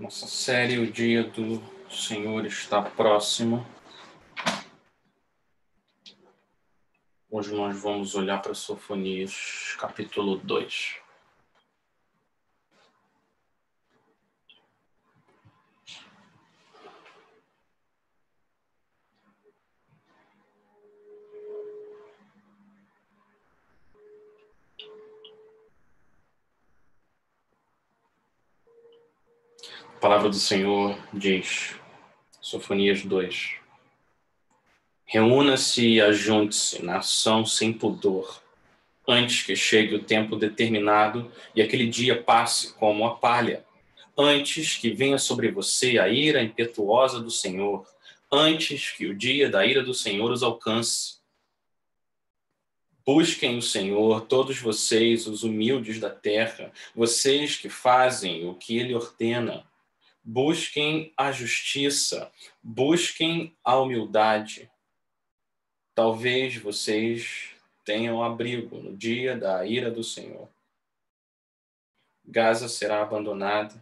Nossa série O Dia do Senhor está próximo. Hoje nós vamos olhar para Sofonias, capítulo 2. A palavra do Senhor diz, Sofonias 2. Reúna-se e ajunte-se, nação sem pudor, antes que chegue o tempo determinado e aquele dia passe como a palha, antes que venha sobre você a ira impetuosa do Senhor, antes que o dia da ira do Senhor os alcance. Busquem o Senhor, todos vocês, os humildes da terra, vocês que fazem o que ele ordena busquem a justiça, busquem a humildade. Talvez vocês tenham abrigo no dia da ira do Senhor. Gaza será abandonada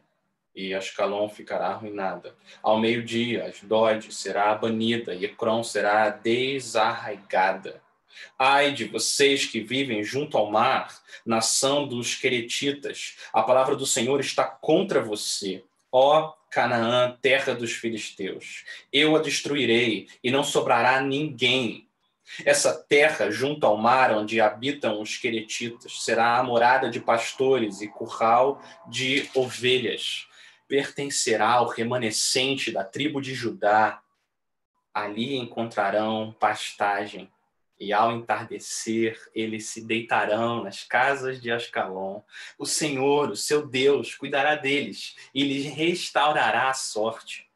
e Ascalon ficará arruinada. Ao meio-dia, Asdod será banida e Ecrom será desarraigada. Ai de vocês que vivem junto ao mar, nação dos Queretitas, a palavra do Senhor está contra você. Ó Canaã, terra dos filisteus, eu a destruirei e não sobrará ninguém. Essa terra, junto ao mar onde habitam os queretitas, será a morada de pastores e curral de ovelhas. Pertencerá ao remanescente da tribo de Judá. Ali encontrarão pastagem e ao entardecer eles se deitarão nas casas de Ascalon. O Senhor, o seu Deus, cuidará deles e lhes restaurará a sorte.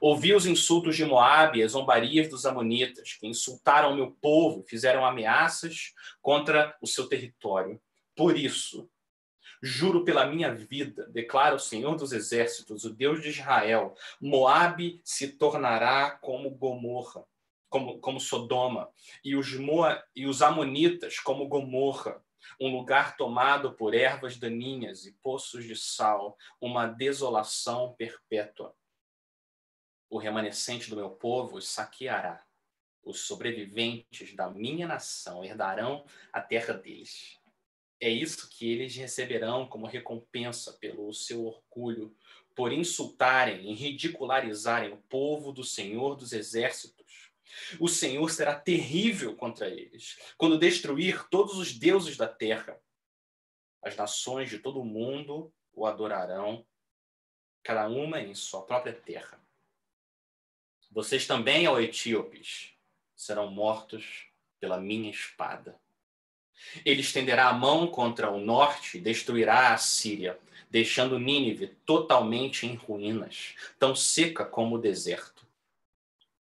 Ouvi os insultos de Moabe e as zombarias dos amonitas, que insultaram meu povo fizeram ameaças contra o seu território. Por isso, juro pela minha vida, declara o Senhor dos exércitos, o Deus de Israel, Moabe se tornará como Gomorra como, como Sodoma, e os, Moa, e os Amonitas como Gomorra, um lugar tomado por ervas daninhas e poços de sal, uma desolação perpétua. O remanescente do meu povo os saqueará. Os sobreviventes da minha nação herdarão a terra deles. É isso que eles receberão como recompensa pelo seu orgulho, por insultarem e ridicularizarem o povo do Senhor dos Exércitos o Senhor será terrível contra eles, quando destruir todos os deuses da terra. As nações de todo o mundo o adorarão, cada uma em sua própria terra. Vocês também, ó etíopes, serão mortos pela minha espada. Ele estenderá a mão contra o norte e destruirá a Síria, deixando Nínive totalmente em ruínas, tão seca como o deserto.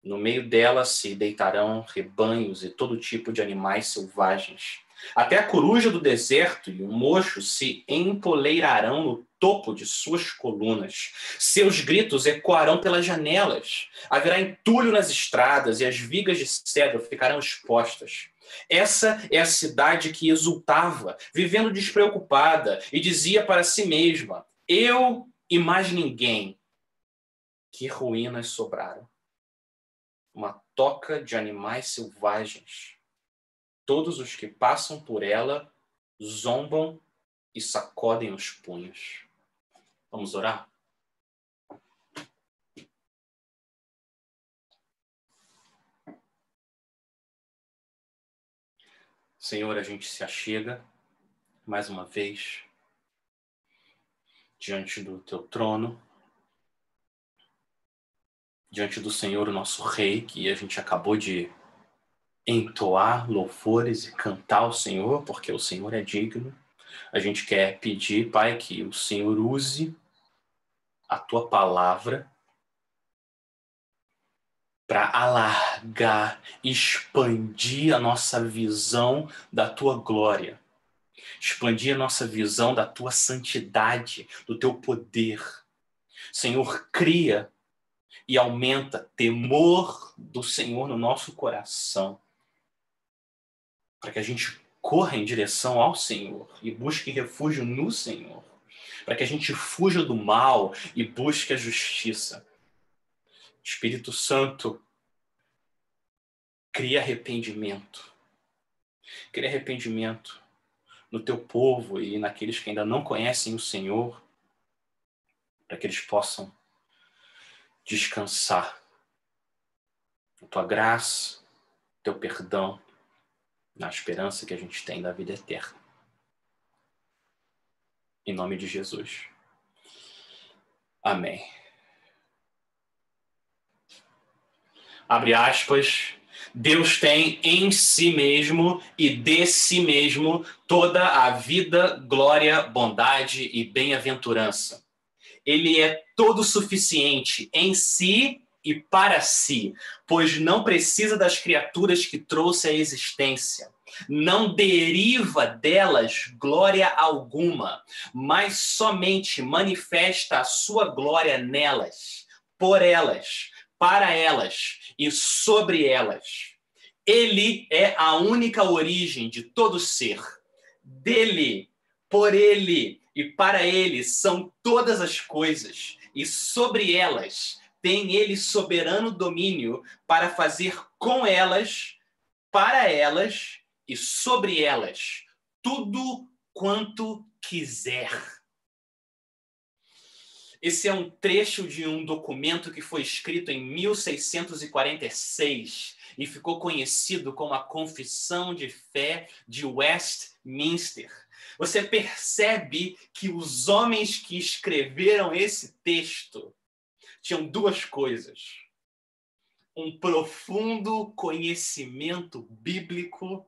No meio dela se deitarão rebanhos e todo tipo de animais selvagens. Até a coruja do deserto e o mocho se empoleirarão no topo de suas colunas. Seus gritos ecoarão pelas janelas. Haverá entulho nas estradas e as vigas de cedro ficarão expostas. Essa é a cidade que exultava, vivendo despreocupada, e dizia para si mesma: Eu e mais ninguém. Que ruínas sobraram toca de animais selvagens. Todos os que passam por ela zombam e sacodem os punhos. Vamos orar? Senhor, a gente se achega mais uma vez diante do teu trono diante do Senhor, o nosso Rei, que a gente acabou de entoar louvores e cantar ao Senhor, porque o Senhor é digno. A gente quer pedir, Pai, que o Senhor use a tua palavra para alargar, expandir a nossa visão da tua glória, expandir a nossa visão da tua santidade, do teu poder. Senhor, cria e aumenta temor do Senhor no nosso coração, para que a gente corra em direção ao Senhor e busque refúgio no Senhor. para que a gente fuja do mal e busque a justiça. Espírito Santo, cria arrependimento. Cria arrependimento no teu povo e naqueles que ainda não conhecem o Senhor, para que eles possam descansar na tua graça, teu perdão, na esperança que a gente tem da vida eterna. Em nome de Jesus. Amém. Abre aspas. Deus tem em si mesmo e de si mesmo toda a vida, glória, bondade e bem-aventurança. Ele é todo suficiente em si e para si, pois não precisa das criaturas que trouxe à existência. Não deriva delas glória alguma, mas somente manifesta a sua glória nelas, por elas, para elas e sobre elas. Ele é a única origem de todo ser. Dele, por ele e para ele são todas as coisas, e sobre elas tem ele soberano domínio para fazer com elas, para elas e sobre elas tudo quanto quiser. Esse é um trecho de um documento que foi escrito em 1646 e ficou conhecido como a Confissão de Fé de Westminster. Você percebe que os homens que escreveram esse texto tinham duas coisas: um profundo conhecimento bíblico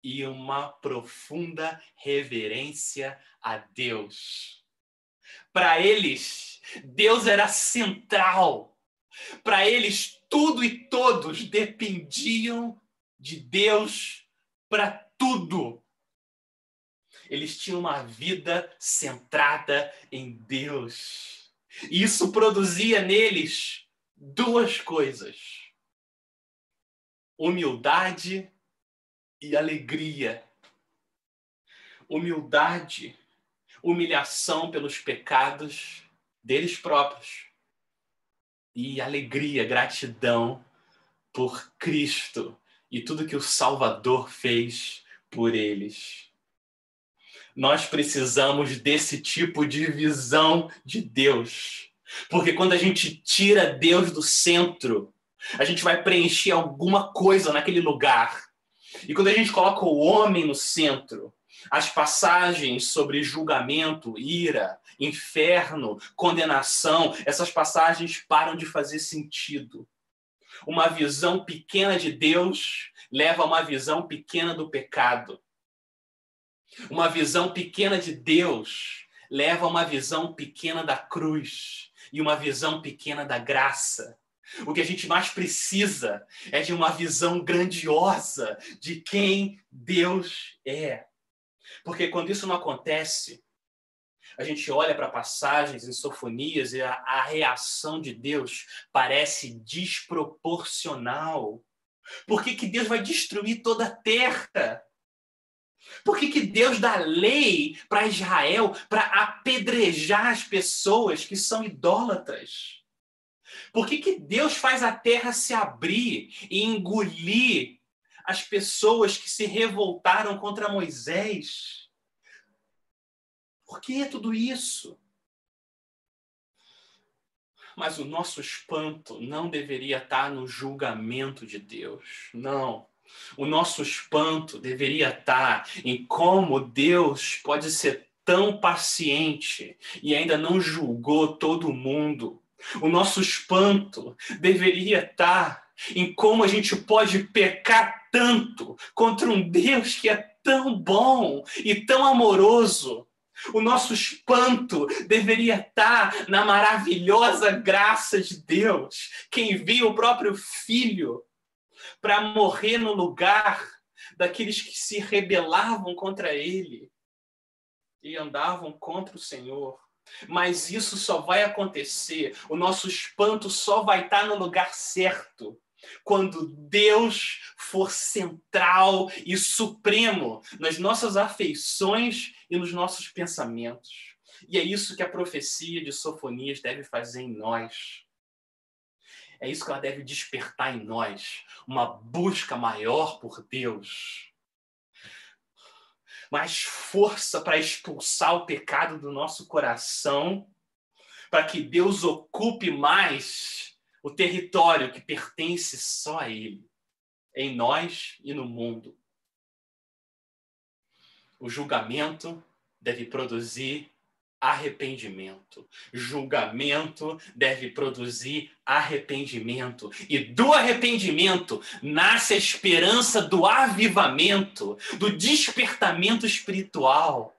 e uma profunda reverência a Deus. Para eles, Deus era central. Para eles, tudo e todos dependiam de Deus para tudo. Eles tinham uma vida centrada em Deus. E isso produzia neles duas coisas: humildade e alegria. Humildade, humilhação pelos pecados deles próprios. E alegria, gratidão por Cristo e tudo que o Salvador fez por eles. Nós precisamos desse tipo de visão de Deus. Porque quando a gente tira Deus do centro, a gente vai preencher alguma coisa naquele lugar. E quando a gente coloca o homem no centro, as passagens sobre julgamento, ira, inferno, condenação, essas passagens param de fazer sentido. Uma visão pequena de Deus leva a uma visão pequena do pecado. Uma visão pequena de Deus leva a uma visão pequena da cruz e uma visão pequena da graça. O que a gente mais precisa é de uma visão grandiosa de quem Deus é. Porque quando isso não acontece, a gente olha para passagens em Sofonias e a, a reação de Deus parece desproporcional. Por que, que Deus vai destruir toda a terra? Por que, que Deus dá lei para Israel para apedrejar as pessoas que são idólatras? Por que, que Deus faz a terra se abrir e engolir as pessoas que se revoltaram contra Moisés? Por que tudo isso? Mas o nosso espanto não deveria estar no julgamento de Deus. Não. O nosso espanto deveria estar em como Deus pode ser tão paciente e ainda não julgou todo mundo. O nosso espanto deveria estar em como a gente pode pecar tanto contra um Deus que é tão bom e tão amoroso. O nosso espanto deveria estar na maravilhosa graça de Deus, que envia o próprio Filho para morrer no lugar daqueles que se rebelavam contra ele e andavam contra o Senhor. Mas isso só vai acontecer, o nosso espanto só vai estar no lugar certo quando Deus for central e supremo nas nossas afeições e nos nossos pensamentos. E é isso que a profecia de Sofonias deve fazer em nós. É isso que ela deve despertar em nós, uma busca maior por Deus. Mais força para expulsar o pecado do nosso coração, para que Deus ocupe mais o território que pertence só a Ele, em nós e no mundo. O julgamento deve produzir arrependimento. Julgamento deve produzir arrependimento. E do arrependimento nasce a esperança do avivamento, do despertamento espiritual.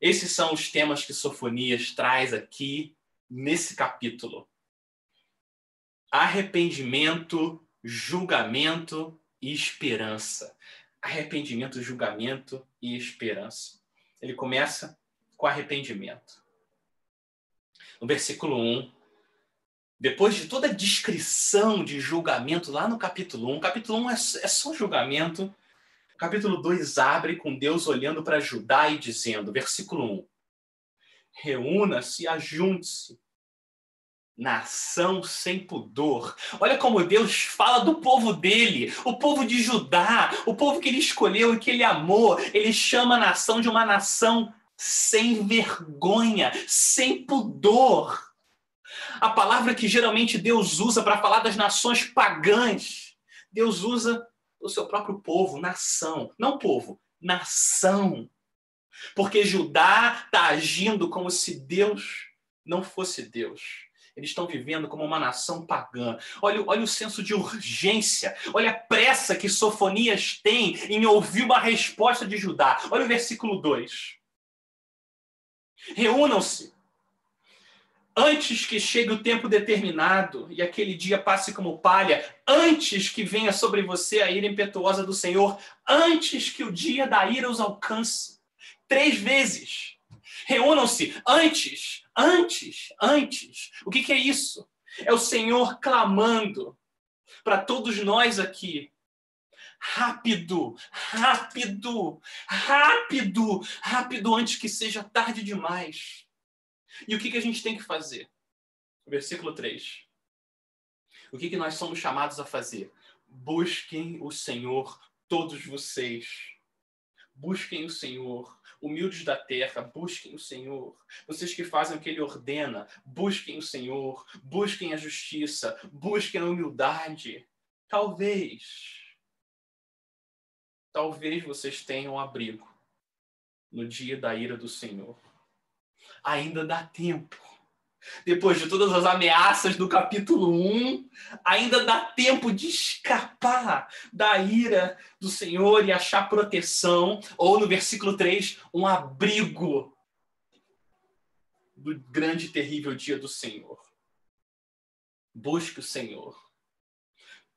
Esses são os temas que Sofonias traz aqui nesse capítulo. Arrependimento, julgamento e esperança. Arrependimento, julgamento e esperança. Ele começa com arrependimento. No versículo 1, depois de toda a descrição de julgamento lá no capítulo 1, capítulo 1 é, é só julgamento. Capítulo 2 abre com Deus olhando para Judá e dizendo, versículo 1: Reúna-se, ajunte-se, nação sem pudor. Olha como Deus fala do povo dele, o povo de Judá, o povo que ele escolheu e que ele amou. Ele chama a nação de uma nação sem vergonha, sem pudor. A palavra que geralmente Deus usa para falar das nações pagãs, Deus usa o seu próprio povo, nação. Não povo, nação. Porque Judá está agindo como se Deus não fosse Deus. Eles estão vivendo como uma nação pagã. Olha, olha o senso de urgência. Olha a pressa que Sofonias tem em ouvir uma resposta de Judá. Olha o versículo 2. Reúnam-se antes que chegue o tempo determinado e aquele dia passe como palha, antes que venha sobre você a ira impetuosa do Senhor, antes que o dia da ira os alcance. Três vezes. Reúnam-se antes, antes, antes. O que, que é isso? É o Senhor clamando para todos nós aqui rápido, rápido, rápido, rápido, antes que seja tarde demais. E o que, que a gente tem que fazer? Versículo 3. O que, que nós somos chamados a fazer? Busquem o Senhor, todos vocês. Busquem o Senhor, humildes da terra, busquem o Senhor. Vocês que fazem o que Ele ordena, busquem o Senhor, busquem a justiça, busquem a humildade. Talvez talvez vocês tenham abrigo no dia da ira do Senhor. Ainda dá tempo. Depois de todas as ameaças do capítulo 1, ainda dá tempo de escapar da ira do Senhor e achar proteção, ou no versículo 3, um abrigo do grande e terrível dia do Senhor. Busque o Senhor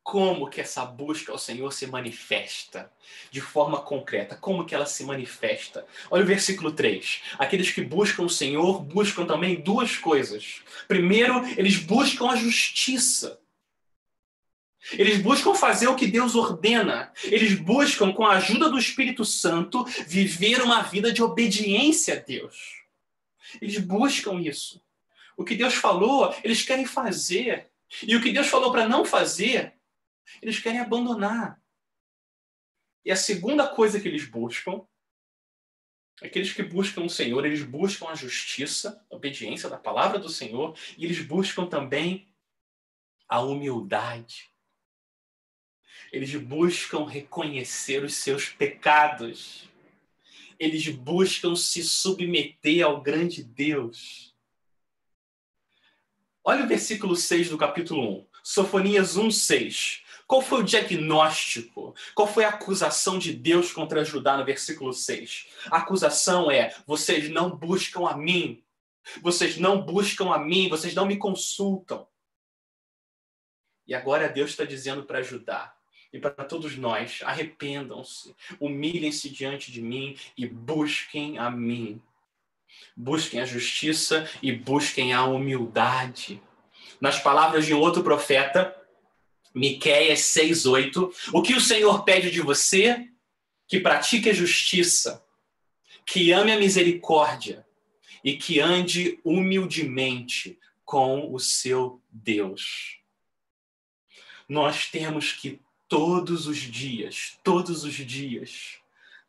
como que essa busca ao Senhor se manifesta de forma concreta? Como que ela se manifesta? Olha o versículo 3. Aqueles que buscam o Senhor buscam também duas coisas. Primeiro, eles buscam a justiça. Eles buscam fazer o que Deus ordena. Eles buscam, com a ajuda do Espírito Santo, viver uma vida de obediência a Deus. Eles buscam isso. O que Deus falou, eles querem fazer. E o que Deus falou para não fazer, eles querem abandonar. E a segunda coisa que eles buscam, aqueles que buscam o Senhor, eles buscam a justiça, a obediência da palavra do Senhor, e eles buscam também a humildade. Eles buscam reconhecer os seus pecados. Eles buscam se submeter ao grande Deus. Olha o versículo 6 do capítulo 1. Sofonias 1, 6. Qual foi o diagnóstico? Qual foi a acusação de Deus contra Judá no versículo 6? A acusação é: vocês não buscam a mim. Vocês não buscam a mim, vocês não me consultam. E agora Deus está dizendo para Judá e para todos nós: arrependam-se, humilhem-se diante de mim e busquem a mim. Busquem a justiça e busquem a humildade. Nas palavras de um outro profeta, Miqueias 6:8, o que o Senhor pede de você? Que pratique a justiça, que ame a misericórdia e que ande humildemente com o seu Deus. Nós temos que todos os dias, todos os dias,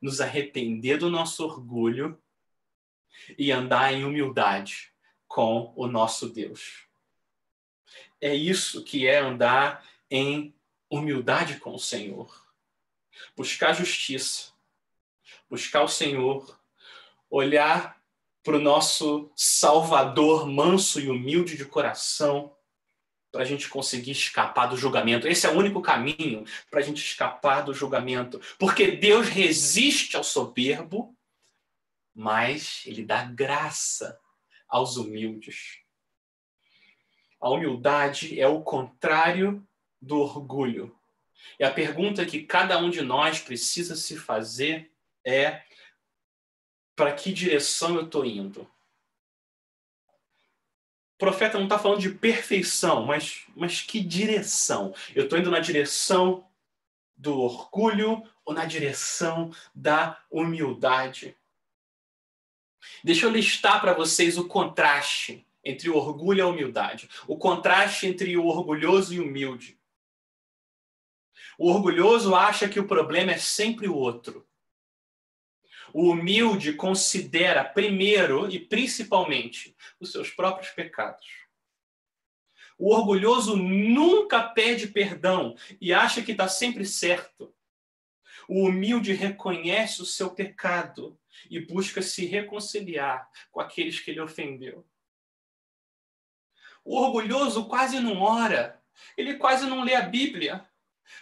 nos arrepender do nosso orgulho e andar em humildade com o nosso Deus. É isso que é andar em humildade com o Senhor. Buscar justiça, buscar o Senhor, olhar para o nosso Salvador manso e humilde de coração, para a gente conseguir escapar do julgamento. Esse é o único caminho para a gente escapar do julgamento. Porque Deus resiste ao soberbo, mas ele dá graça aos humildes. A humildade é o contrário do orgulho. E a pergunta que cada um de nós precisa se fazer é: para que direção eu estou indo? O profeta não está falando de perfeição, mas, mas que direção? Eu estou indo na direção do orgulho ou na direção da humildade? Deixa eu listar para vocês o contraste entre o orgulho e a humildade. O contraste entre o orgulhoso e o humilde. O orgulhoso acha que o problema é sempre o outro. O humilde considera primeiro e principalmente os seus próprios pecados. O orgulhoso nunca pede perdão e acha que está sempre certo. O humilde reconhece o seu pecado e busca se reconciliar com aqueles que ele ofendeu. O orgulhoso quase não ora, ele quase não lê a Bíblia,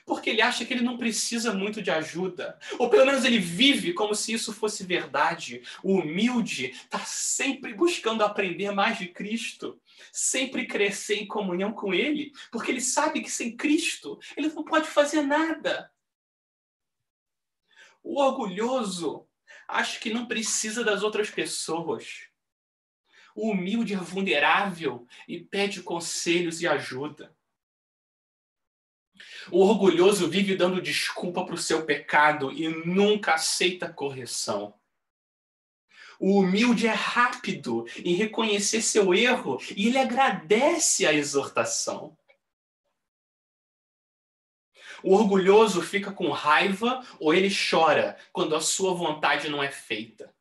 porque ele acha que ele não precisa muito de ajuda. Ou pelo menos ele vive como se isso fosse verdade. O humilde está sempre buscando aprender mais de Cristo, sempre crescer em comunhão com Ele, porque ele sabe que sem Cristo ele não pode fazer nada. O orgulhoso acha que não precisa das outras pessoas. O humilde é vulnerável e pede conselhos e ajuda. O orgulhoso vive dando desculpa para o seu pecado e nunca aceita correção. O humilde é rápido em reconhecer seu erro e ele agradece a exortação. O orgulhoso fica com raiva ou ele chora quando a sua vontade não é feita.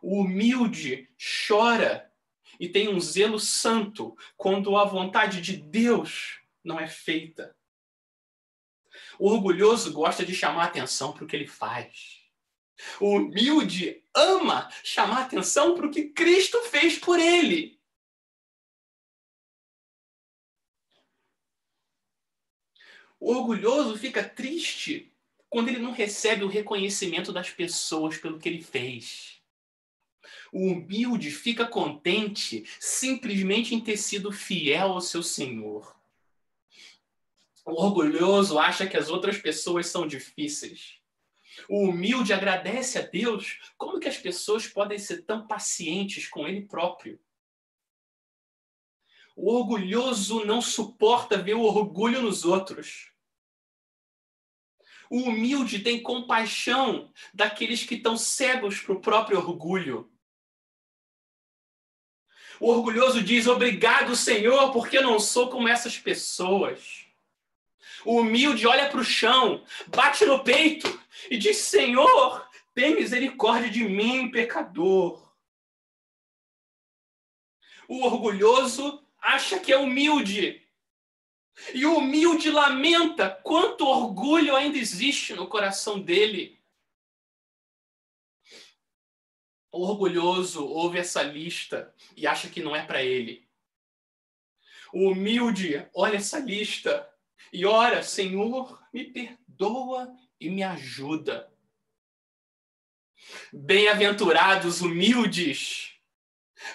O humilde chora e tem um zelo santo quando a vontade de Deus não é feita. O orgulhoso gosta de chamar atenção para o que ele faz. O humilde ama chamar atenção para o que Cristo fez por ele. O orgulhoso fica triste quando ele não recebe o reconhecimento das pessoas pelo que ele fez. O humilde fica contente simplesmente em ter sido fiel ao seu Senhor. O orgulhoso acha que as outras pessoas são difíceis. O humilde agradece a Deus. Como que as pessoas podem ser tão pacientes com ele próprio? O orgulhoso não suporta ver o orgulho nos outros. O humilde tem compaixão daqueles que estão cegos para o próprio orgulho. O orgulhoso diz: Obrigado, Senhor, porque eu não sou como essas pessoas. O humilde olha para o chão, bate no peito e diz: Senhor, tem misericórdia de mim, pecador. O orgulhoso acha que é humilde. E o humilde lamenta quanto orgulho ainda existe no coração dele. O orgulhoso ouve essa lista e acha que não é para ele. O humilde olha essa lista e ora, Senhor, me perdoa e me ajuda. Bem-aventurados humildes,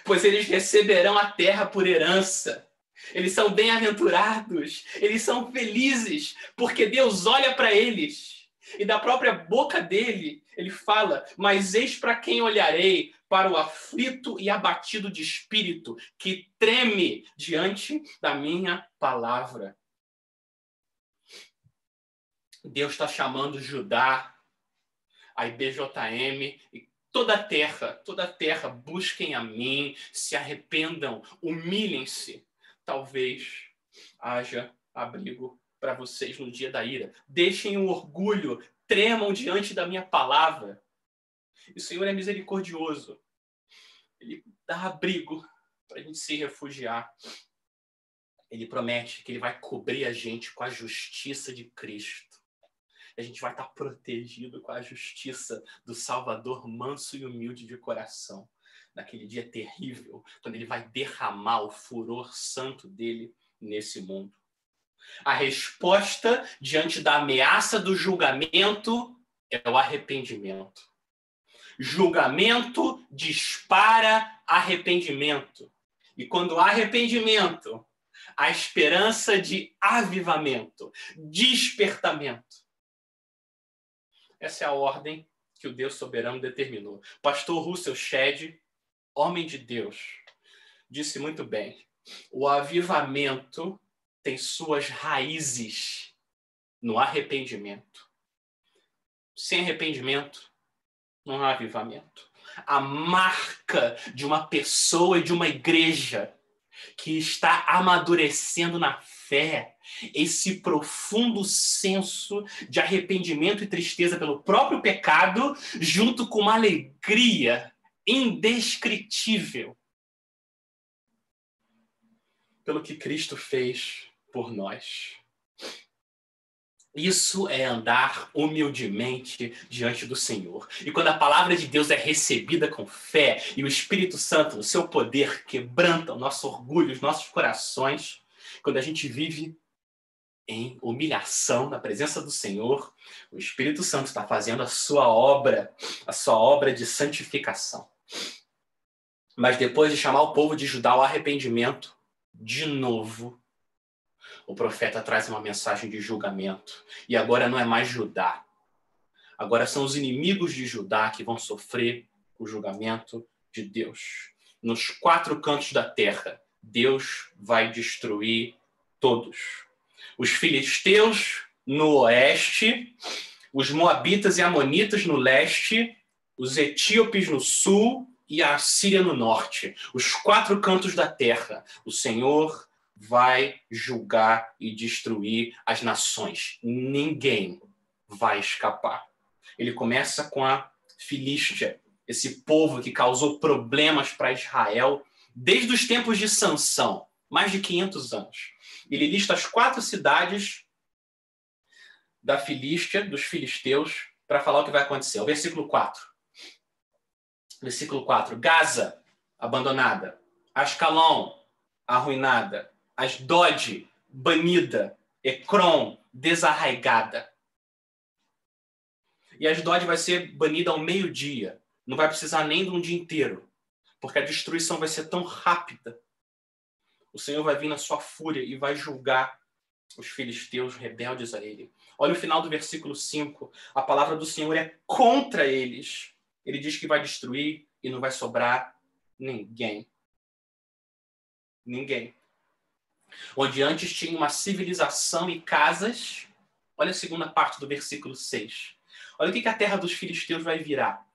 pois eles receberão a terra por herança. Eles são bem-aventurados, eles são felizes, porque Deus olha para eles e da própria boca dele ele fala: Mas eis para quem olharei, para o aflito e abatido de espírito, que treme diante da minha palavra. Deus está chamando Judá a IBJM e toda a terra, toda a terra, busquem a mim, se arrependam, humilhem-se. Talvez haja abrigo para vocês no dia da ira. Deixem o orgulho, tremam diante da minha palavra. O Senhor é misericordioso. Ele dá abrigo para a gente se refugiar. Ele promete que ele vai cobrir a gente com a justiça de Cristo. A gente vai estar protegido com a justiça do Salvador manso e humilde de coração. Naquele dia terrível, quando ele vai derramar o furor santo dele nesse mundo. A resposta diante da ameaça do julgamento é o arrependimento. Julgamento dispara arrependimento. E quando há arrependimento, a esperança de avivamento, despertamento. Essa é a ordem que o Deus soberano determinou. Pastor Russell Shedd, homem de Deus, disse muito bem: o avivamento tem suas raízes no arrependimento. Sem arrependimento, não há avivamento. A marca de uma pessoa e de uma igreja que está amadurecendo na fé, esse profundo senso de arrependimento e tristeza pelo próprio pecado, junto com uma alegria indescritível pelo que Cristo fez por nós. Isso é andar humildemente diante do Senhor. E quando a palavra de Deus é recebida com fé e o Espírito Santo, o seu poder, quebranta o nosso orgulho, os nossos corações, quando a gente vive em humilhação na presença do Senhor, o Espírito Santo está fazendo a sua obra, a sua obra de santificação. Mas depois de chamar o povo de Judá ao arrependimento, de novo, o profeta traz uma mensagem de julgamento. E agora não é mais Judá. Agora são os inimigos de Judá que vão sofrer o julgamento de Deus. Nos quatro cantos da terra, Deus vai destruir todos. Os filisteus no oeste, os moabitas e amonitas no leste, os etíopes no sul e a Síria no norte. Os quatro cantos da terra. O Senhor vai julgar e destruir as nações. Ninguém vai escapar. Ele começa com a Filístia, esse povo que causou problemas para Israel desde os tempos de Sansão, mais de 500 anos. Ele lista as quatro cidades da Filístia, dos filisteus, para falar o que vai acontecer. O versículo 4. Versículo 4. Gaza, abandonada. Ascalon, arruinada. Asdod, banida. Ecrom, desarraigada. E Asdod vai ser banida ao meio-dia. Não vai precisar nem de um dia inteiro. Porque a destruição vai ser tão rápida. O Senhor vai vir na sua fúria e vai julgar os filisteus rebeldes a ele. Olha o final do versículo 5. A palavra do Senhor é contra eles. Ele diz que vai destruir e não vai sobrar ninguém. Ninguém onde antes tinha uma civilização e casas. Olha a segunda parte do versículo 6. Olha o que a terra dos filisteus vai virar.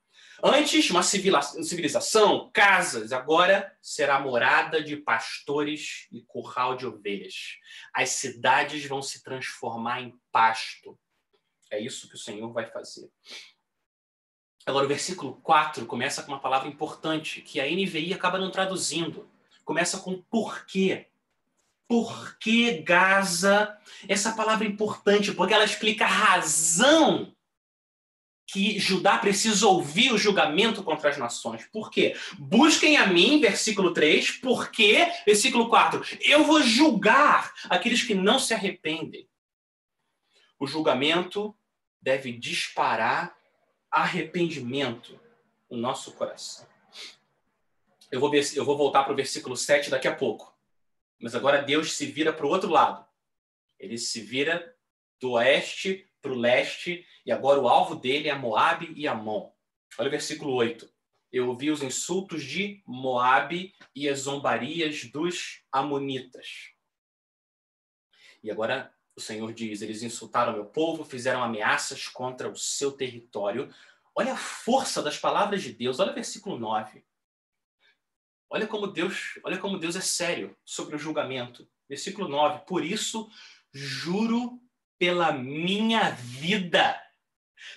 Antes, uma civilização, casas, agora será morada de pastores e curral de ovelhas. As cidades vão se transformar em pasto. É isso que o Senhor vai fazer. Agora, o versículo 4 começa com uma palavra importante que a NVI acaba não traduzindo. Começa com porquê por que Gaza? Essa palavra é importante porque ela explica a razão que Judá precisa ouvir o julgamento contra as nações. Por quê? Busquem a mim, versículo 3, porque, versículo 4, eu vou julgar aqueles que não se arrependem. O julgamento deve disparar arrependimento no nosso coração. Eu vou, ver, eu vou voltar para o versículo 7 daqui a pouco. Mas agora Deus se vira para o outro lado. Ele se vira do oeste para o leste, e agora o alvo dele é Moabe e Amon. Olha o versículo 8. Eu ouvi os insultos de Moabe e as zombarias dos amonitas. E agora o Senhor diz: eles insultaram meu povo, fizeram ameaças contra o seu território. Olha a força das palavras de Deus. Olha o versículo 9. Olha como Deus, olha como Deus é sério sobre o julgamento. Versículo 9. Por isso juro pela minha vida.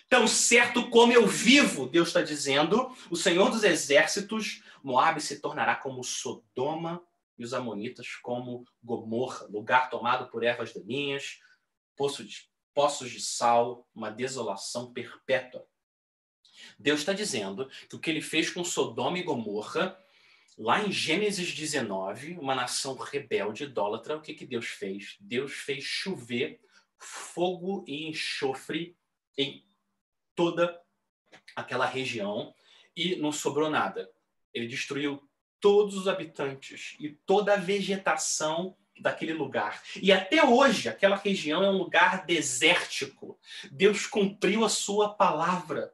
Tão certo como eu vivo, Deus está dizendo, o Senhor dos exércitos, Moabe se tornará como Sodoma e os amonitas como Gomorra, lugar tomado por ervas daninhas, de, poços de sal, uma desolação perpétua. Deus está dizendo que o que ele fez com Sodoma e Gomorra, lá em Gênesis 19, uma nação rebelde, idólatra, o que, que Deus fez? Deus fez chover fogo e enxofre em toda aquela região e não sobrou nada. Ele destruiu todos os habitantes e toda a vegetação daquele lugar. E até hoje, aquela região é um lugar desértico. Deus cumpriu a sua palavra.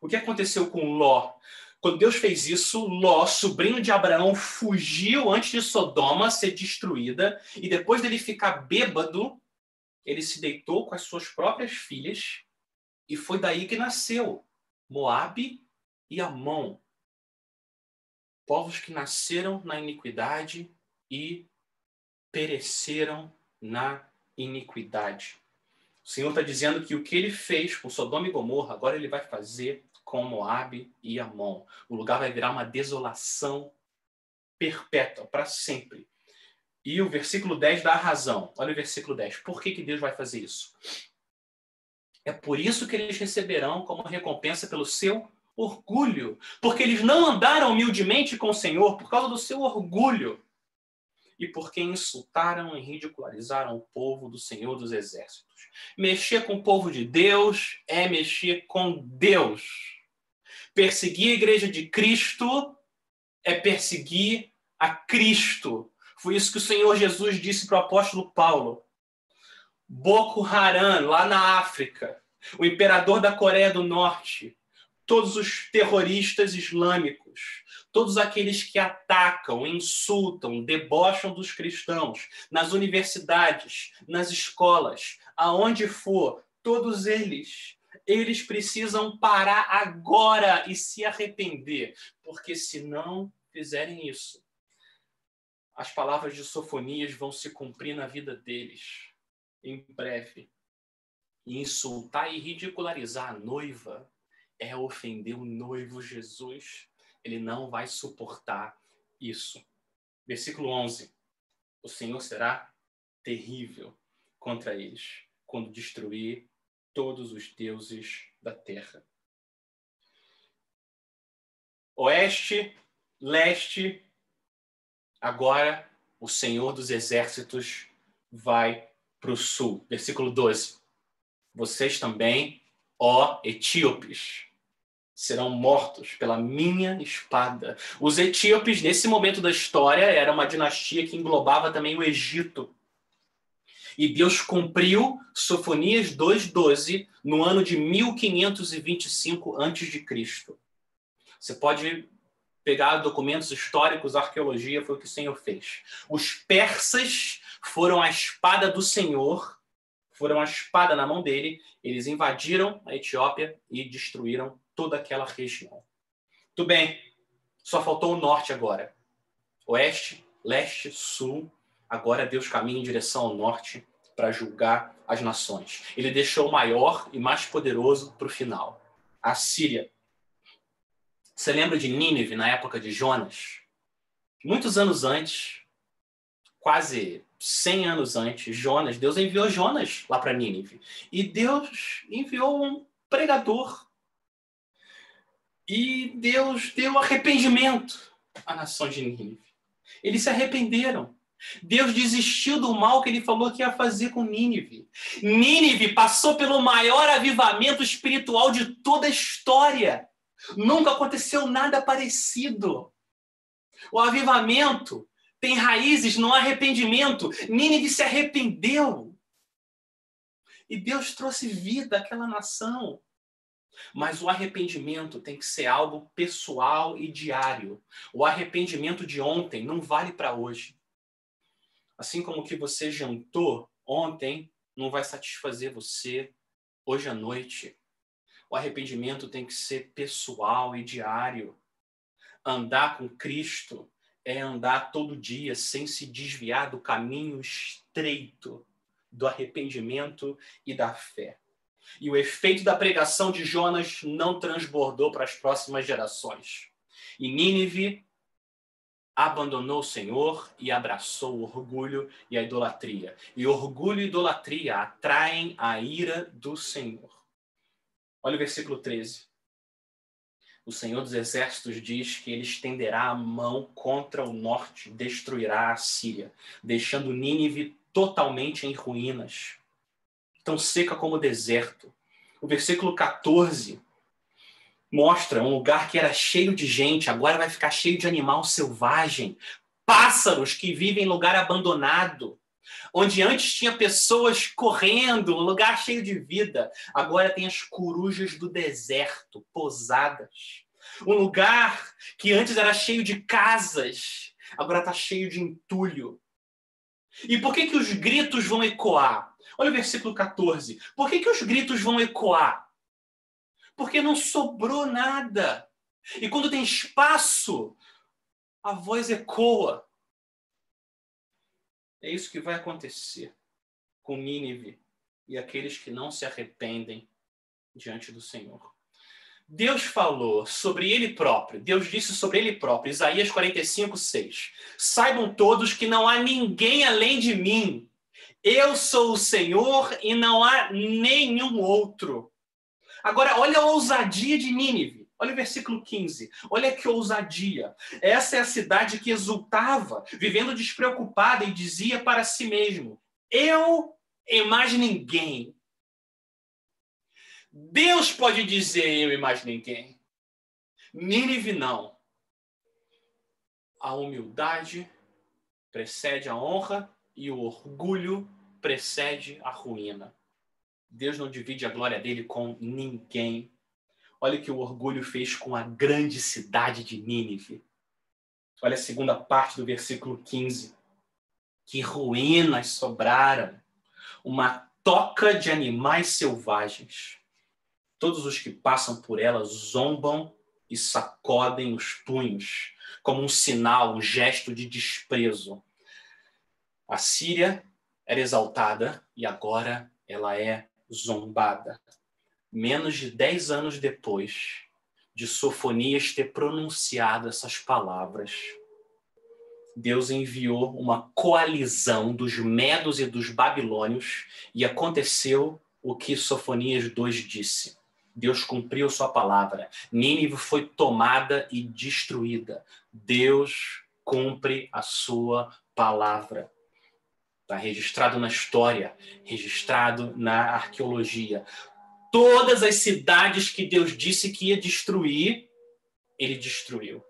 O que aconteceu com Ló? Quando Deus fez isso, Ló, sobrinho de Abraão, fugiu antes de Sodoma ser destruída, e depois dele ficar bêbado, ele se deitou com as suas próprias filhas, e foi daí que nasceu Moabe e Amon, povos que nasceram na iniquidade e pereceram na iniquidade. O Senhor está dizendo que o que ele fez com Sodoma e Gomorra, agora ele vai fazer com Moabe e Amon. O lugar vai virar uma desolação perpétua, para sempre. E o versículo 10 dá a razão. Olha o versículo 10. Por que, que Deus vai fazer isso? É por isso que eles receberão como recompensa pelo seu orgulho. Porque eles não andaram humildemente com o Senhor por causa do seu orgulho. E porque insultaram e ridicularizaram o povo do Senhor dos Exércitos. Mexer com o povo de Deus é mexer com Deus. Perseguir a igreja de Cristo é perseguir a Cristo. Foi isso que o Senhor Jesus disse para o apóstolo Paulo. Boko Haram, lá na África, o imperador da Coreia do Norte, todos os terroristas islâmicos, todos aqueles que atacam, insultam, debocham dos cristãos, nas universidades, nas escolas, aonde for, todos eles eles precisam parar agora e se arrepender, porque se não fizerem isso, as palavras de Sofonias vão se cumprir na vida deles em breve. E insultar e ridicularizar a noiva é ofender o noivo Jesus. Ele não vai suportar isso. Versículo 11. O Senhor será terrível contra eles quando destruir todos os deuses da terra. Oeste, leste, agora o Senhor dos exércitos vai para o sul. Versículo 12. Vocês também, ó etíopes, serão mortos pela minha espada. Os etíopes, nesse momento da história, era uma dinastia que englobava também o Egito. E Deus cumpriu Sofonias 2:12 no ano de 1525 a.C. Você pode pegar documentos históricos, arqueologia, foi o que o Senhor fez. Os persas foram a espada do Senhor, foram a espada na mão dele, eles invadiram a Etiópia e destruíram toda aquela região. Tudo bem, só faltou o norte agora. Oeste, leste, sul, agora Deus caminha em direção ao norte para julgar as nações. Ele deixou o maior e mais poderoso para o final. A Síria. Você lembra de Nínive na época de Jonas? Muitos anos antes, quase 100 anos antes, Jonas, Deus enviou Jonas lá para Nínive. E Deus enviou um pregador. E Deus deu arrependimento à nação de Nínive. Eles se arrependeram. Deus desistiu do mal que ele falou que ia fazer com Nínive. Nínive passou pelo maior avivamento espiritual de toda a história. Nunca aconteceu nada parecido. O avivamento tem raízes no arrependimento. Nínive se arrependeu. E Deus trouxe vida àquela nação. Mas o arrependimento tem que ser algo pessoal e diário. O arrependimento de ontem não vale para hoje. Assim como o que você jantou ontem não vai satisfazer você hoje à noite. O arrependimento tem que ser pessoal e diário. Andar com Cristo é andar todo dia sem se desviar do caminho estreito do arrependimento e da fé. E o efeito da pregação de Jonas não transbordou para as próximas gerações. E Nínive abandonou o Senhor e abraçou o orgulho e a idolatria. E orgulho e idolatria atraem a ira do Senhor. Olha o versículo 13. O Senhor dos Exércitos diz que ele estenderá a mão contra o norte, destruirá a Síria, deixando Nínive totalmente em ruínas, tão seca como o deserto. O versículo 14 mostra um lugar que era cheio de gente, agora vai ficar cheio de animal selvagem, pássaros que vivem em lugar abandonado, onde antes tinha pessoas correndo, um lugar cheio de vida, agora tem as corujas do deserto posadas. Um lugar que antes era cheio de casas, agora está cheio de entulho. E por que, que os gritos vão ecoar? Olha o versículo 14. Por que, que os gritos vão ecoar? Porque não sobrou nada. E quando tem espaço, a voz ecoa. É isso que vai acontecer com Nínive e aqueles que não se arrependem diante do Senhor. Deus falou sobre ele próprio, Deus disse sobre ele próprio, Isaías 45, 6. Saibam todos que não há ninguém além de mim. Eu sou o Senhor e não há nenhum outro. Agora, olha a ousadia de Nínive. Olha o versículo 15. Olha que ousadia. Essa é a cidade que exultava, vivendo despreocupada e dizia para si mesmo: Eu e mais ninguém. Deus pode dizer eu e mais ninguém. Nínive não. A humildade precede a honra e o orgulho precede a ruína. Deus não divide a glória dele com ninguém. Olha o que o orgulho fez com a grande cidade de Nínive. Olha a segunda parte do versículo 15. Que ruínas sobraram, uma toca de animais selvagens. Todos os que passam por ela zombam e sacodem os punhos, como um sinal, um gesto de desprezo. A Síria era exaltada e agora ela é zombada. Menos de dez anos depois de Sofonias ter pronunciado essas palavras, Deus enviou uma coalizão dos medos e dos babilônios e aconteceu o que Sofonias 2 disse. Deus cumpriu sua palavra. Nínive foi tomada e destruída. Deus cumpre a sua palavra. Está registrado na história, registrado na arqueologia. Todas as cidades que Deus disse que ia destruir, ele destruiu.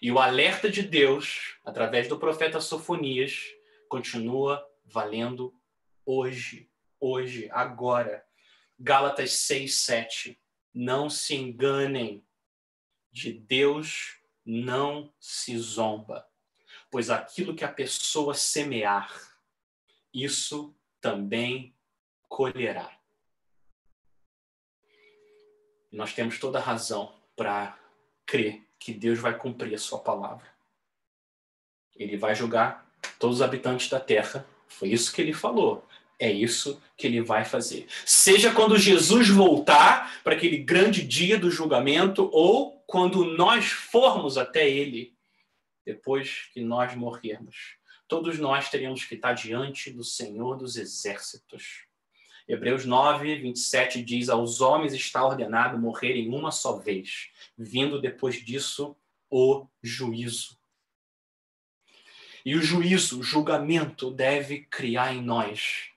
E o alerta de Deus, através do profeta Sofonias, continua valendo hoje, hoje, agora. Gálatas 6, 7. Não se enganem, de Deus não se zomba, pois aquilo que a pessoa semear, isso também colherá. Nós temos toda razão para crer que Deus vai cumprir a sua palavra. Ele vai julgar todos os habitantes da terra. Foi isso que ele falou. É isso que ele vai fazer. Seja quando Jesus voltar para aquele grande dia do julgamento ou quando nós formos até ele depois que nós morrermos todos nós teríamos que estar diante do Senhor dos Exércitos. Hebreus 9, 27 diz: Aos homens está ordenado morrerem uma só vez, vindo depois disso o juízo. E o juízo, o julgamento, deve criar em nós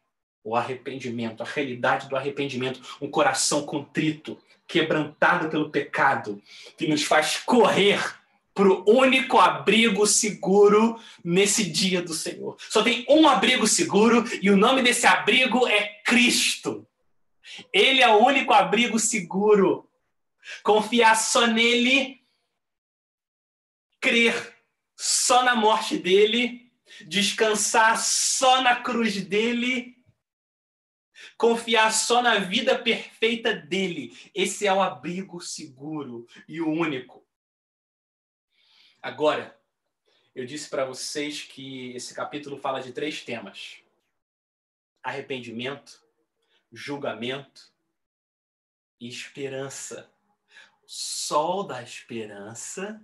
o arrependimento, a realidade do arrependimento, um coração contrito, quebrantado pelo pecado, que nos faz correr para o único abrigo seguro nesse dia do Senhor. Só tem um abrigo seguro e o nome desse abrigo é Cristo. Ele é o único abrigo seguro. Confiar só nele, crer só na morte dele, descansar só na cruz dele, confiar só na vida perfeita dele. Esse é o abrigo seguro e o único. Agora, eu disse para vocês que esse capítulo fala de três temas: arrependimento, julgamento e esperança. O sol da esperança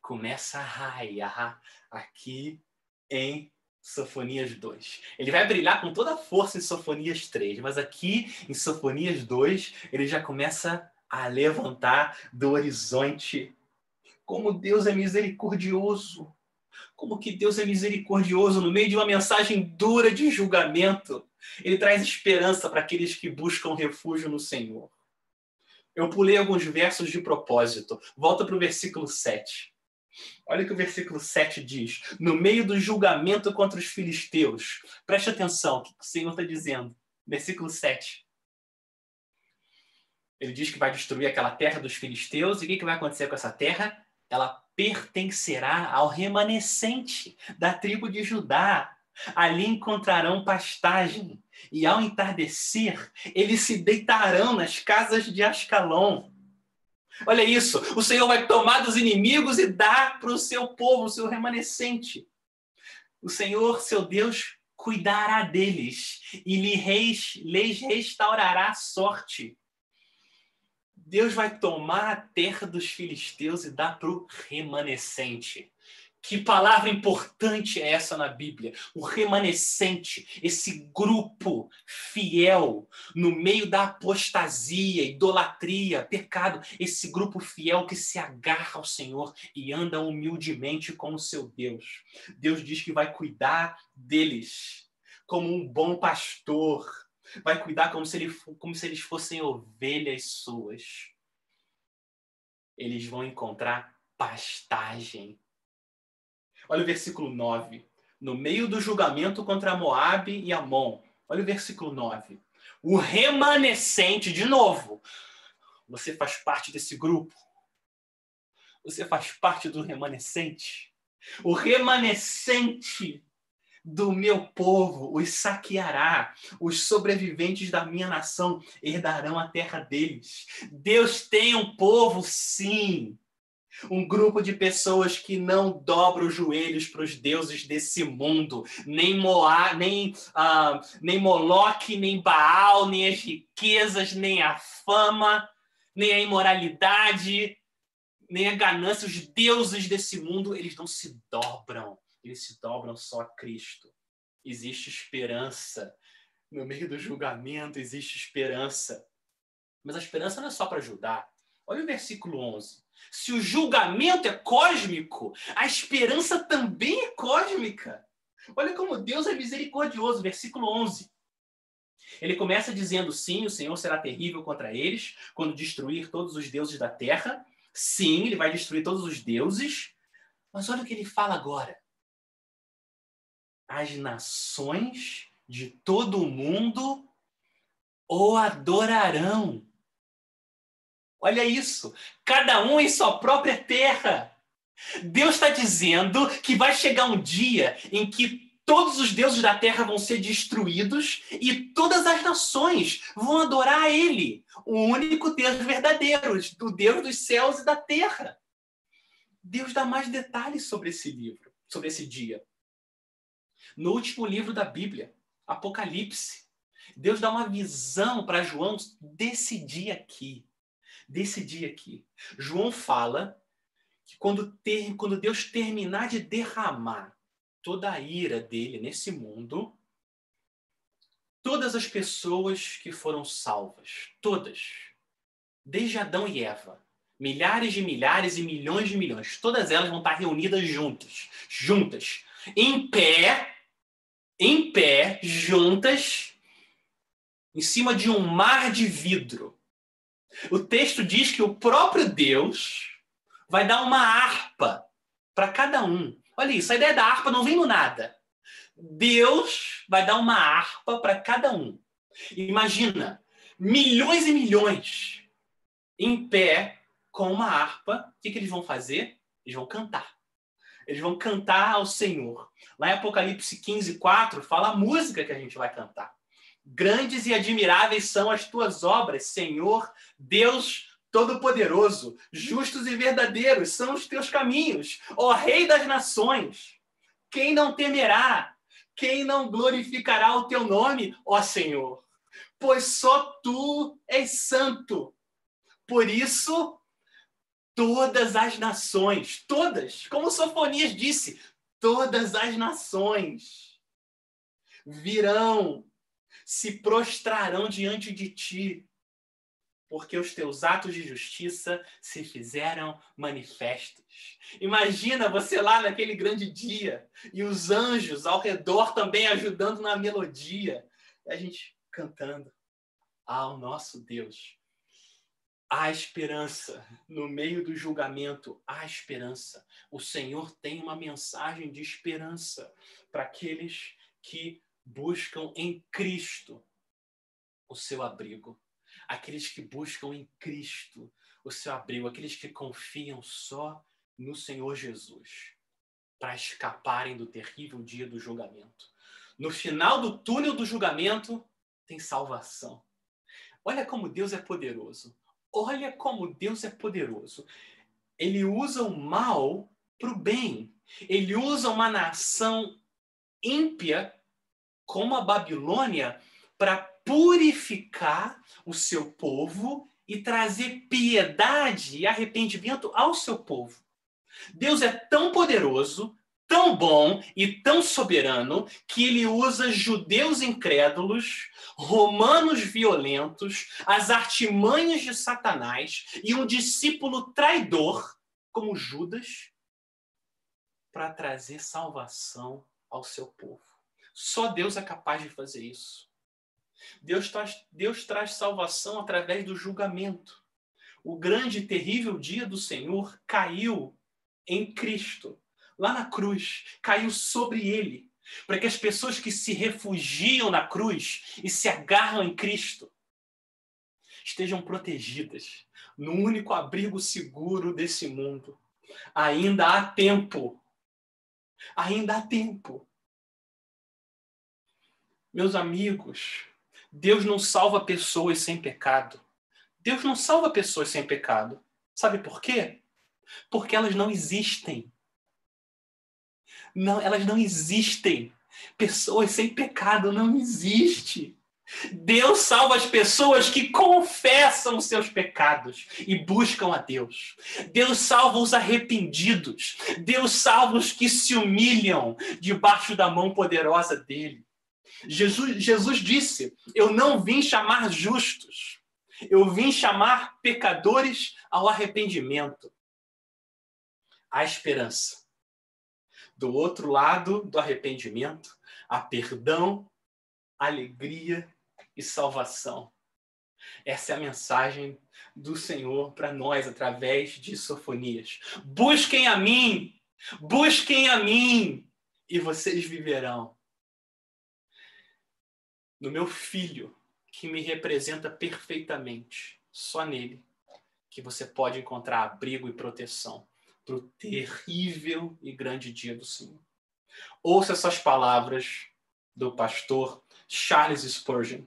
começa a raiar aqui em Sofonias 2. Ele vai brilhar com toda a força em Sofonias 3, mas aqui em Sofonias 2 ele já começa a levantar do horizonte como Deus é misericordioso. Como que Deus é misericordioso no meio de uma mensagem dura de julgamento. Ele traz esperança para aqueles que buscam refúgio no Senhor. Eu pulei alguns versos de propósito. Volta para o versículo 7. Olha o que o versículo 7 diz. No meio do julgamento contra os filisteus. Preste atenção, o que o Senhor está dizendo. Versículo 7. Ele diz que vai destruir aquela terra dos filisteus. E o que vai acontecer com essa terra? Ela pertencerá ao remanescente da tribo de Judá. Ali encontrarão pastagem, e ao entardecer, eles se deitarão nas casas de Ascalon. Olha isso, o Senhor vai tomar dos inimigos e dar para o seu povo, o seu remanescente. O Senhor, seu Deus, cuidará deles e lhes restaurará a sorte. Deus vai tomar a terra dos filisteus e dar para o remanescente. Que palavra importante é essa na Bíblia? O remanescente, esse grupo fiel no meio da apostasia, idolatria, pecado, esse grupo fiel que se agarra ao Senhor e anda humildemente com o seu Deus. Deus diz que vai cuidar deles como um bom pastor, vai cuidar como se, ele, como se eles fossem ovelhas suas. Eles vão encontrar pastagem Olha o versículo 9. No meio do julgamento contra Moabe e Amon. Olha o versículo 9. O remanescente, de novo. Você faz parte desse grupo. Você faz parte do remanescente. O remanescente do meu povo os saqueará. Os sobreviventes da minha nação herdarão a terra deles. Deus tem um povo, sim. Um grupo de pessoas que não dobra os joelhos para os deuses desse mundo, nem Moá, nem, uh, nem Moloque, nem Baal, nem as riquezas, nem a fama, nem a imoralidade, nem a ganância. Os deuses desse mundo, eles não se dobram, eles se dobram só a Cristo. Existe esperança. No meio do julgamento existe esperança. Mas a esperança não é só para ajudar. Olha o versículo 11. Se o julgamento é cósmico, a esperança também é cósmica. Olha como Deus é misericordioso, versículo 11. Ele começa dizendo: sim, o Senhor será terrível contra eles quando destruir todos os deuses da terra. Sim, ele vai destruir todos os deuses. Mas olha o que ele fala agora. As nações de todo o mundo o adorarão. Olha isso. Cada um em sua própria terra. Deus está dizendo que vai chegar um dia em que todos os deuses da terra vão ser destruídos e todas as nações vão adorar a Ele, o único Deus verdadeiro, o Deus dos céus e da terra. Deus dá mais detalhes sobre esse livro, sobre esse dia. No último livro da Bíblia, Apocalipse, Deus dá uma visão para João desse dia aqui desse dia aqui. João fala que quando, ter, quando Deus terminar de derramar toda a ira dele nesse mundo, todas as pessoas que foram salvas, todas, desde Adão e Eva, milhares de milhares e milhões de milhões, todas elas vão estar reunidas juntas, juntas, em pé, em pé, juntas, em cima de um mar de vidro. O texto diz que o próprio Deus vai dar uma harpa para cada um. Olha isso, a ideia da harpa não vem do nada. Deus vai dar uma harpa para cada um. Imagina, milhões e milhões em pé com uma harpa. O que, que eles vão fazer? Eles vão cantar. Eles vão cantar ao Senhor. Lá em Apocalipse 15, 4, fala a música que a gente vai cantar. Grandes e admiráveis são as tuas obras, Senhor, Deus Todo-Poderoso. Justos e verdadeiros são os teus caminhos, ó Rei das nações. Quem não temerá? Quem não glorificará o teu nome, ó Senhor? Pois só tu és santo. Por isso, todas as nações, todas, como Sofonias disse, todas as nações virão, se prostrarão diante de ti, porque os teus atos de justiça se fizeram manifestos. Imagina você lá naquele grande dia e os anjos ao redor também ajudando na melodia, e a gente cantando ao nosso Deus. Há esperança no meio do julgamento, há esperança. O Senhor tem uma mensagem de esperança para aqueles que buscam em Cristo o seu abrigo. Aqueles que buscam em Cristo o seu abrigo, aqueles que confiam só no Senhor Jesus para escaparem do terrível dia do julgamento. No final do túnel do julgamento tem salvação. Olha como Deus é poderoso. Olha como Deus é poderoso. Ele usa o mal para o bem. Ele usa uma nação ímpia como a Babilônia para purificar o seu povo e trazer piedade e arrependimento ao seu povo. Deus é tão poderoso, tão bom e tão soberano que ele usa judeus incrédulos, romanos violentos, as artimanhas de Satanás e um discípulo traidor como Judas para trazer salvação ao seu povo. Só Deus é capaz de fazer isso. Deus traz, Deus traz salvação através do julgamento. O grande e terrível dia do Senhor caiu em Cristo, lá na cruz, caiu sobre ele, para que as pessoas que se refugiam na cruz e se agarram em Cristo estejam protegidas no único abrigo seguro desse mundo. Ainda há tempo. Ainda há tempo. Meus amigos, Deus não salva pessoas sem pecado. Deus não salva pessoas sem pecado. Sabe por quê? Porque elas não existem. Não, elas não existem. Pessoas sem pecado não existe. Deus salva as pessoas que confessam seus pecados e buscam a Deus. Deus salva os arrependidos. Deus salva os que se humilham debaixo da mão poderosa dele. Jesus, Jesus disse: Eu não vim chamar justos, eu vim chamar pecadores ao arrependimento há esperança. Do outro lado do arrependimento, há perdão, alegria e salvação. Essa é a mensagem do Senhor para nós através de Sofonias. Busquem a mim, busquem a mim e vocês viverão. No meu filho, que me representa perfeitamente, só nele que você pode encontrar abrigo e proteção para o terrível e grande dia do Senhor. Ouça essas palavras do pastor Charles Spurgeon.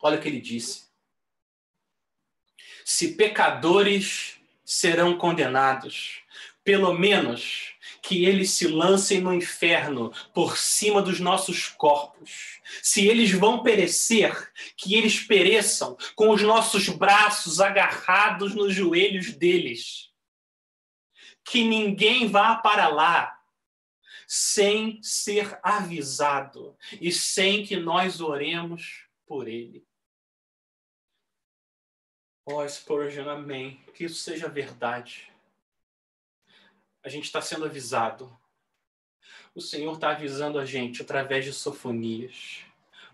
Olha o que ele disse. Se pecadores serão condenados, pelo menos que eles se lancem no inferno por cima dos nossos corpos. Se eles vão perecer, que eles pereçam com os nossos braços agarrados nos joelhos deles que ninguém vá para lá sem ser avisado e sem que nós oremos por ele. Ó oh, Spurgeon, amém. Que isso seja verdade. A gente está sendo avisado. O Senhor está avisando a gente através de sofonias.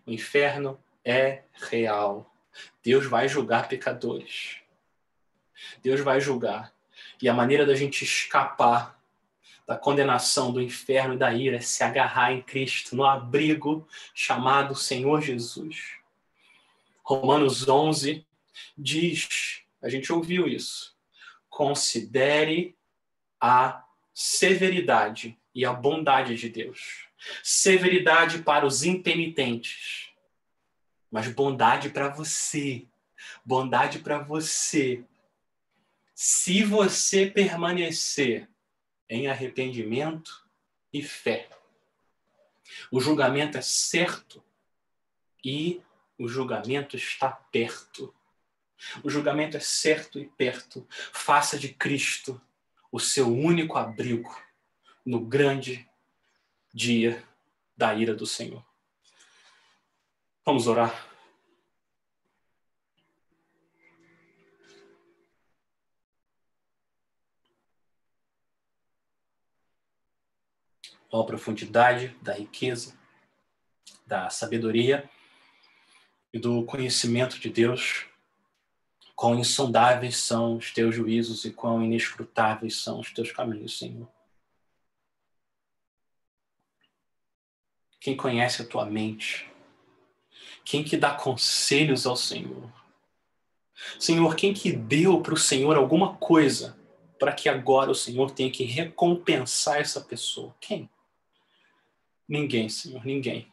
O inferno é real. Deus vai julgar pecadores. Deus vai julgar. E a maneira da gente escapar da condenação, do inferno e da ira é se agarrar em Cristo, no abrigo chamado Senhor Jesus. Romanos 11 diz, a gente ouviu isso, considere a severidade e a bondade de Deus. Severidade para os impenitentes, mas bondade para você. Bondade para você. Se você permanecer em arrependimento e fé. O julgamento é certo e o julgamento está perto. O julgamento é certo e perto. Faça de Cristo o seu único abrigo no grande dia da ira do Senhor. Vamos orar. Ó profundidade da riqueza, da sabedoria e do conhecimento de Deus, quão insondáveis são os teus juízos e quão inescrutáveis são os teus caminhos, Senhor. Quem conhece a tua mente? Quem que dá conselhos ao Senhor? Senhor, quem que deu para o Senhor alguma coisa para que agora o Senhor tenha que recompensar essa pessoa? Quem? Ninguém, Senhor, ninguém.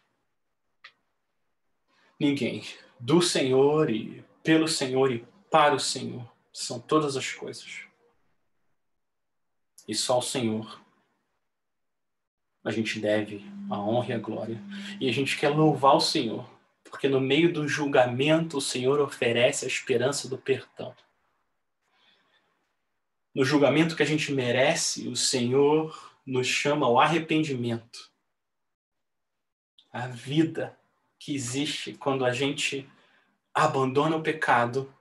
Ninguém. Do Senhor e pelo Senhor e para o Senhor são todas as coisas. E só o Senhor a gente deve a honra e a glória. E a gente quer louvar o Senhor porque no meio do julgamento o Senhor oferece a esperança do perdão. No julgamento que a gente merece, o Senhor nos chama ao arrependimento. A vida que existe quando a gente abandona o pecado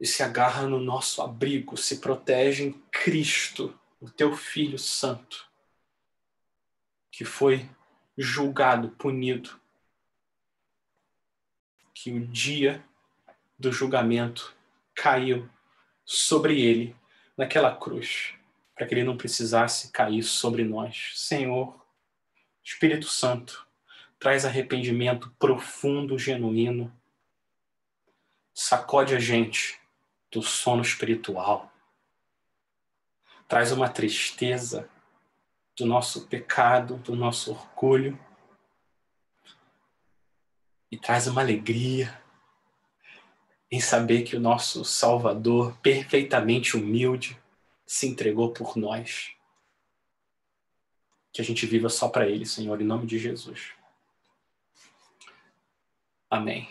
e se agarra no nosso abrigo, se protege em Cristo, o teu Filho Santo, que foi julgado, punido que o dia do julgamento caiu sobre ele naquela cruz, para que ele não precisasse cair sobre nós. Senhor, Espírito Santo, traz arrependimento profundo, genuíno, sacode a gente do sono espiritual, traz uma tristeza do nosso pecado, do nosso orgulho. E traz uma alegria em saber que o nosso Salvador, perfeitamente humilde, se entregou por nós. Que a gente viva só para Ele, Senhor, em nome de Jesus. Amém.